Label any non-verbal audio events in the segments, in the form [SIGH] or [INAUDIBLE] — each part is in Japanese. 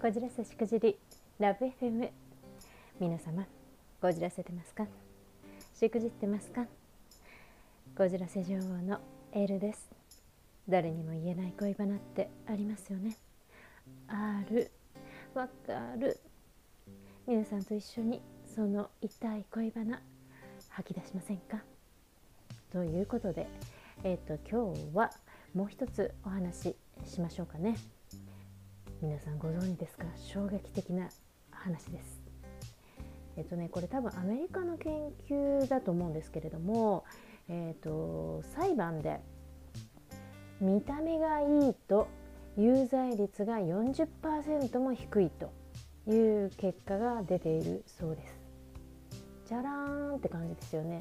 こじらせしくじりラブ FM 皆様こじらせてますか？しくじってますか？こじらせ女王のエールです。誰にも言えない恋バナってありますよね。ある。わかる。皆さんと一緒にその痛い恋バナ吐き出しませんか？ということでえっ、ー、と今日はもう一つお話ししましょうかね。皆さんご存知ですか？衝撃的な話です。えっとねこれ多分アメリカの研究だと思うんですけれどもえっと裁判で見た目がいいと有罪率が40%も低いという結果が出ているそうです。じゃらーんって感じですよね。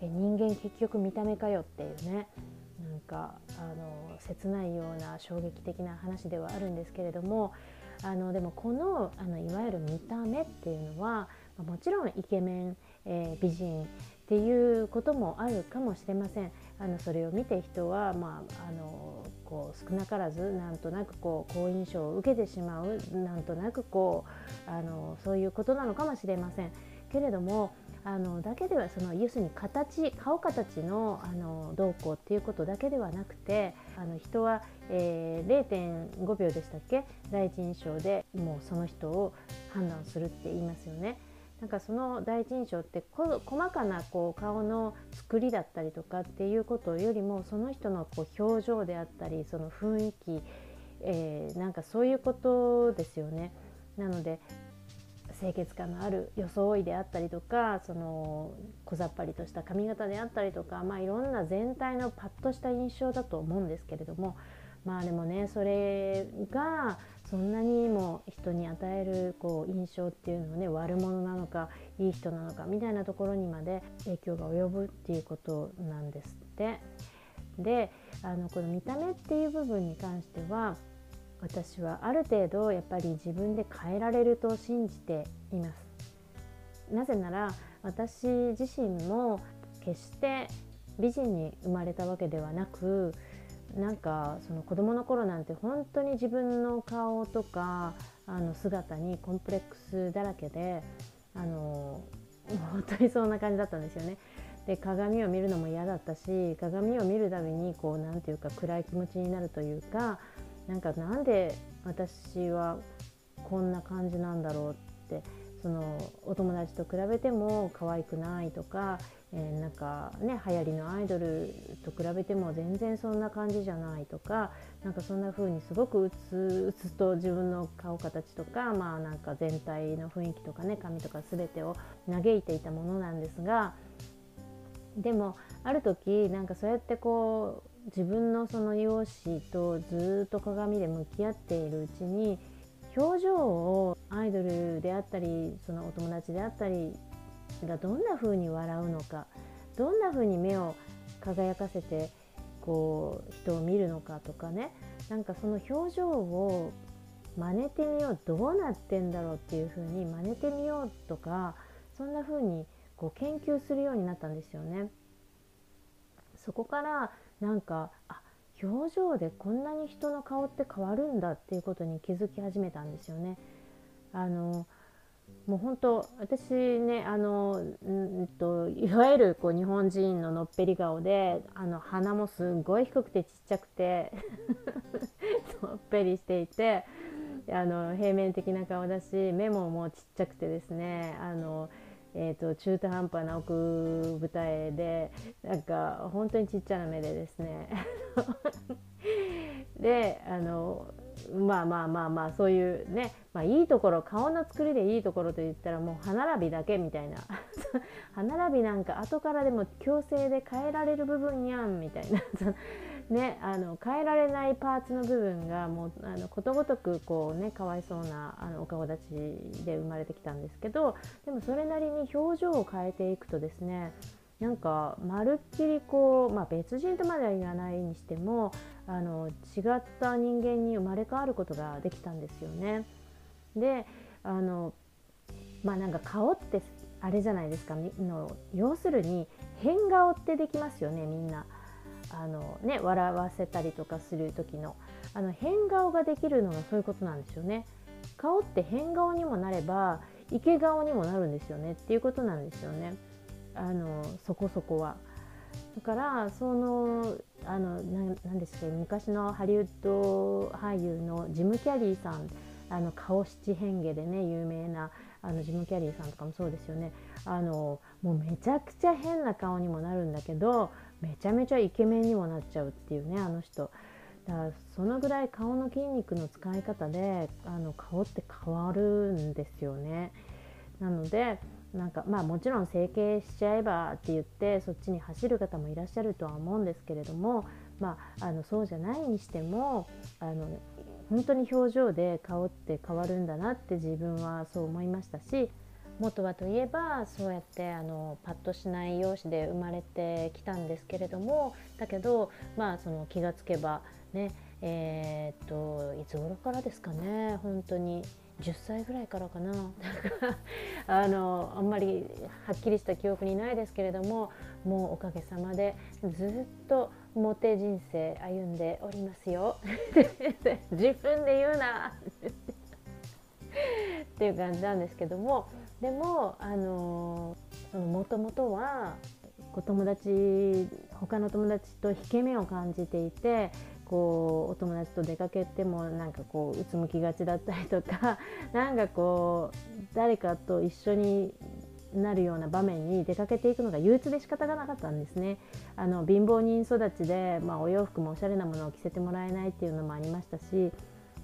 え人間結局見た目かよっていうね。なんかあの切ないような衝撃的な話ではあるんですけれどもあのでもこのあのいわゆる見た目っていうのはもちろんイケメン、えー、美人っていうこともあるかもしれません。あのそれを見て人は、まあ、あのこう少なからずなんとなくこう好印象を受けてしまうなんとなくこうあのそういうことなのかもしれません。けれどもあのだけではその要するに形顔形のあの動向っていうことだけではなくてあの人は、えー、0.5秒でしたっけ？第一印象でもうその人を判断するって言いますよね。なんかその第一印象って細かなこう顔の作りだったりとかっていうことよりもその人のこう表情であったりその雰囲気、えー、なんかそういうことですよね。なので清潔感のある装いであったりとかその小ざっぱりとした髪型であったりとか、まあ、いろんな全体のパッとした印象だと思うんですけれどもまあでもねそれがそんなにも人に与えるこう印象っていうのはね悪者なのかいい人なのかみたいなところにまで影響が及ぶっていうことなんですって。であのこの見た目っていう部分に関しては私はある程度やっぱり自分で変えられると信じていますなぜなら私自身も決して美人に生まれたわけではなくなんかその子供の頃なんて本当に自分の顔とかあの姿にコンプレックスだらけであの本当にそんな感じだったんですよね。で鏡を見るのも嫌だったし鏡を見るたびにこう何て言うか暗い気持ちになるというかなんかなんで私はこんな感じなんだろうってそのお友達と比べても可愛くないとか、えー、なんかね流行りのアイドルと比べても全然そんな感じじゃないとかなんかそんな風にすごくうつうつと自分の顔形とかまあなんか全体の雰囲気とかね髪とか全てを嘆いていたものなんですがでもある時なんかそうやってこう自分のその容姿とずっと鏡で向き合っているうちに表情をアイドルであったりそのお友達であったりがどんな風に笑うのかどんな風に目を輝かせてこう人を見るのかとかねなんかその表情を真似てみようどうなってんだろうっていう風に真似てみようとかそんな風にこう研究するようになったんですよね。そこからなんかあ表情でこんなに人の顔って変わるんだっていうことに気づき始めたんですよね。あのもう本当私ねあのんといわゆるこう日本人ののっぺり顔であの鼻もすごい低くてちっちゃくて [LAUGHS] のっぺりしていてあの平面的な顔だし目ももうちっちゃくてですねあのえーと、中途半端な奥舞台でなんか本当にちっちゃな目でですね。[LAUGHS] であのまあまあまあまあそういうね、まあ、いいところ顔の作りでいいところと言ったらもう歯並びだけみたいな。[LAUGHS] 歯並びなんか後からでも矯正で変えられる部分やんみたいな。ね、あの変えられないパーツの部分がもうあのことごとくこうねかわいそうなあのお顔立ちで生まれてきたんですけどでもそれなりに表情を変えていくとですねなんかまるっきりこう、まあ、別人とまでは言わないにしてもあの違った人間に生まれ変わることができたんですよね。であのまあなんか顔ってあれじゃないですかの要するに変顔ってできますよねみんな。あの、ね、笑わせたりとかする時のあの変顔ができるのがそういうことなんですよね。顔って変顔にもなればイケ顔にもなるんですよねっていうことなんですよねあのそこそこは。だからそのあのなんですけど昔のハリウッド俳優のジム・キャリーさんあの顔七変化でね有名なあのジム・キャリーさんとかもそうですよねあのもうめちゃくちゃ変な顔にもなるんだけどめちゃめちゃイケメンにもなっちゃうっていうねあの人。だからそのぐらい顔の筋肉の使い方であの顔って変わるんですよね。なのでなんかまあもちろん整形しちゃえばって言ってそっちに走る方もいらっしゃるとは思うんですけれども、まあ、あのそうじゃないにしてもあの本当に表情で顔って変わるんだなって自分はそう思いましたし元はといえばそうやってあのパッとしない容姿で生まれてきたんですけれどもだけど、まあ、その気がつけばねえー、っといつ頃からですかね本当に10歳ぐらいからかな。あのあんまりはっきりした記憶にないですけれどももうおかげさまでずっとモテ人生歩んでおりますよ。[LAUGHS] 自分で言うな。っていう感じなんですけどもでもあのそのもともとは友達他の友達と引け目を感じていてこうお友達と出かけてもなんかこううつむきがちだったりとか [LAUGHS] なんかこう誰かと一緒になるような場面に出かけていくのが憂鬱で仕方がなかったんですね。あの貧乏人育ちで、まあ、お洋服もおしゃれなものを着せてもらえないっていうのもありましたし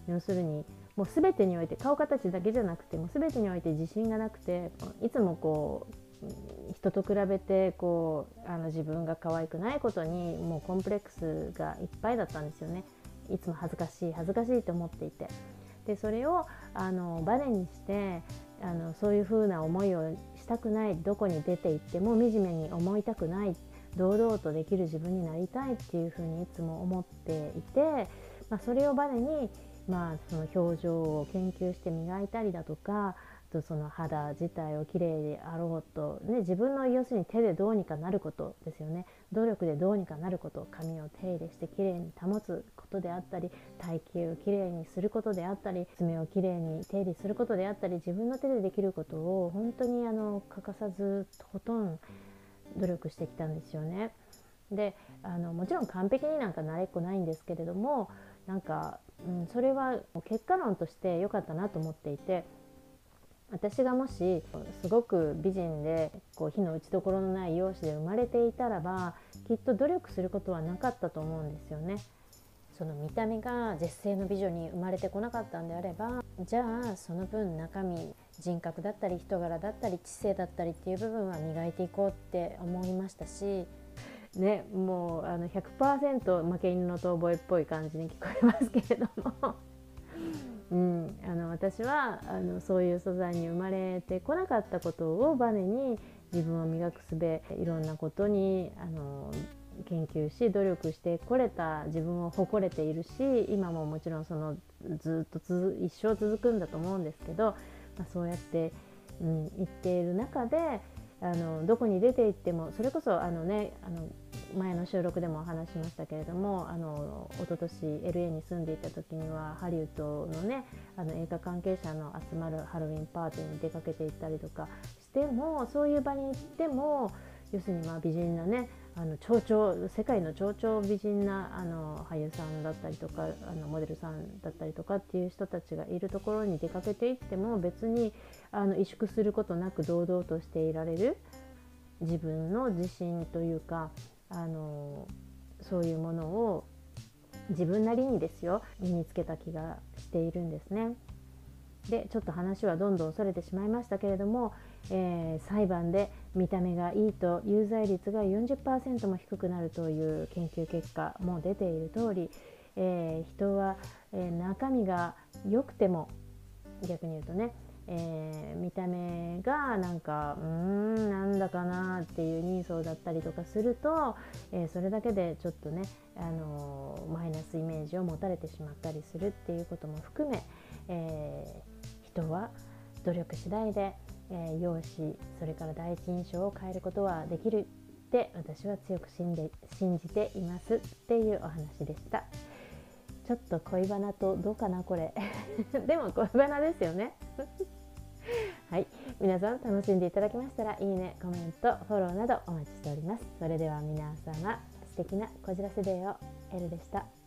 要するにもう全てにおいて顔形だけじゃなくてもう全てにおいて自信がなくていつもこう人と比べてこうあの自分が可愛くないことにもうコンプレックスがいっぱいだったんですよね。いつも恥ずかしい恥ずかしいと思っていて。でそれをあのバネにしてあのそういうふうな思いをしたくないどこに出て行っても惨めに思いたくない堂々とできる自分になりたいっていうふうにいつも思っていて、まあ、それをバネに、まあ、その表情を研究して磨いたりだとかとその肌自体をきれいであろうと、ね、自分の要するに手でどうにかなることですよね努力でどうにかなること髪を手入れしてきれいに保つことであったり体型をきれいにすることであったり爪をきれいに手入れすることであったり自分の手でできることを本当にあの欠かさずとことん努力してきたんですよね。であのもちろん完璧になんか慣れっこないんですけれどもなんか、うん、それは結果論として良かったなと思っていて私がもしすごく美人でこう火の打ちどころのない容姿で生まれていたらばきっと努力することはなかったと思うんですよね。その見た目が絶世の美女に生まれてこなかったんであればじゃあその分中身人格だったり人柄だったり知性だったりっていう部分は磨いていこうって思いましたしねもうあの100%負け犬の遠吠えっぽい感じに聞こえますけれども。[LAUGHS] うん、あの私はあのそういう素材に生まれてこなかったことをバネに自分を磨くすべいろんなことにあの研究し努力してこれた自分を誇れているし今ももちろんそのずっと一生続くんだと思うんですけど、まあ、そうやって、うん、言っている中であのどこに出て行ってもそれこそあのねあの前の収録でもお話しましたけれどもあの一昨年 LA に住んでいた時にはハリウッドのねあの映画関係者の集まるハロウィンパーティーに出かけていったりとかしてもそういう場に行っても要するにまあ美人なねあの超々世界の超々美人なあの俳優さんだったりとかあのモデルさんだったりとかっていう人たちがいるところに出かけていっても別にあの萎縮することなく堂々としていられる自分の自信というかあのそういうものを自分なりにですよ身につけた気がしているんですね。でちょっと話はどんどんそれてしまいましたけれども、えー、裁判で見た目がいいと有罪率が40%も低くなるという研究結果も出ている通り、えー、人は、えー、中身が良くても逆に言うとねえー、見た目がなんかうんなんだかなっていう人相だったりとかすると、え、それだけでちょっとね、あの、マイナスイメージを持たれてしまったりするっていうことも含め、え人は努力次第で、えー容姿それから第一印象を変えることはできるって私は強く信じ信じていますっていうお話でした。ちょっと恋バナとどうかなこれ。[LAUGHS] でも恋バナですよね。[LAUGHS] はい。皆さん楽しんでいただけましたらいいねコメントフォローなどお待ちしております。それでは皆様素敵なこじらせデーをエルでした。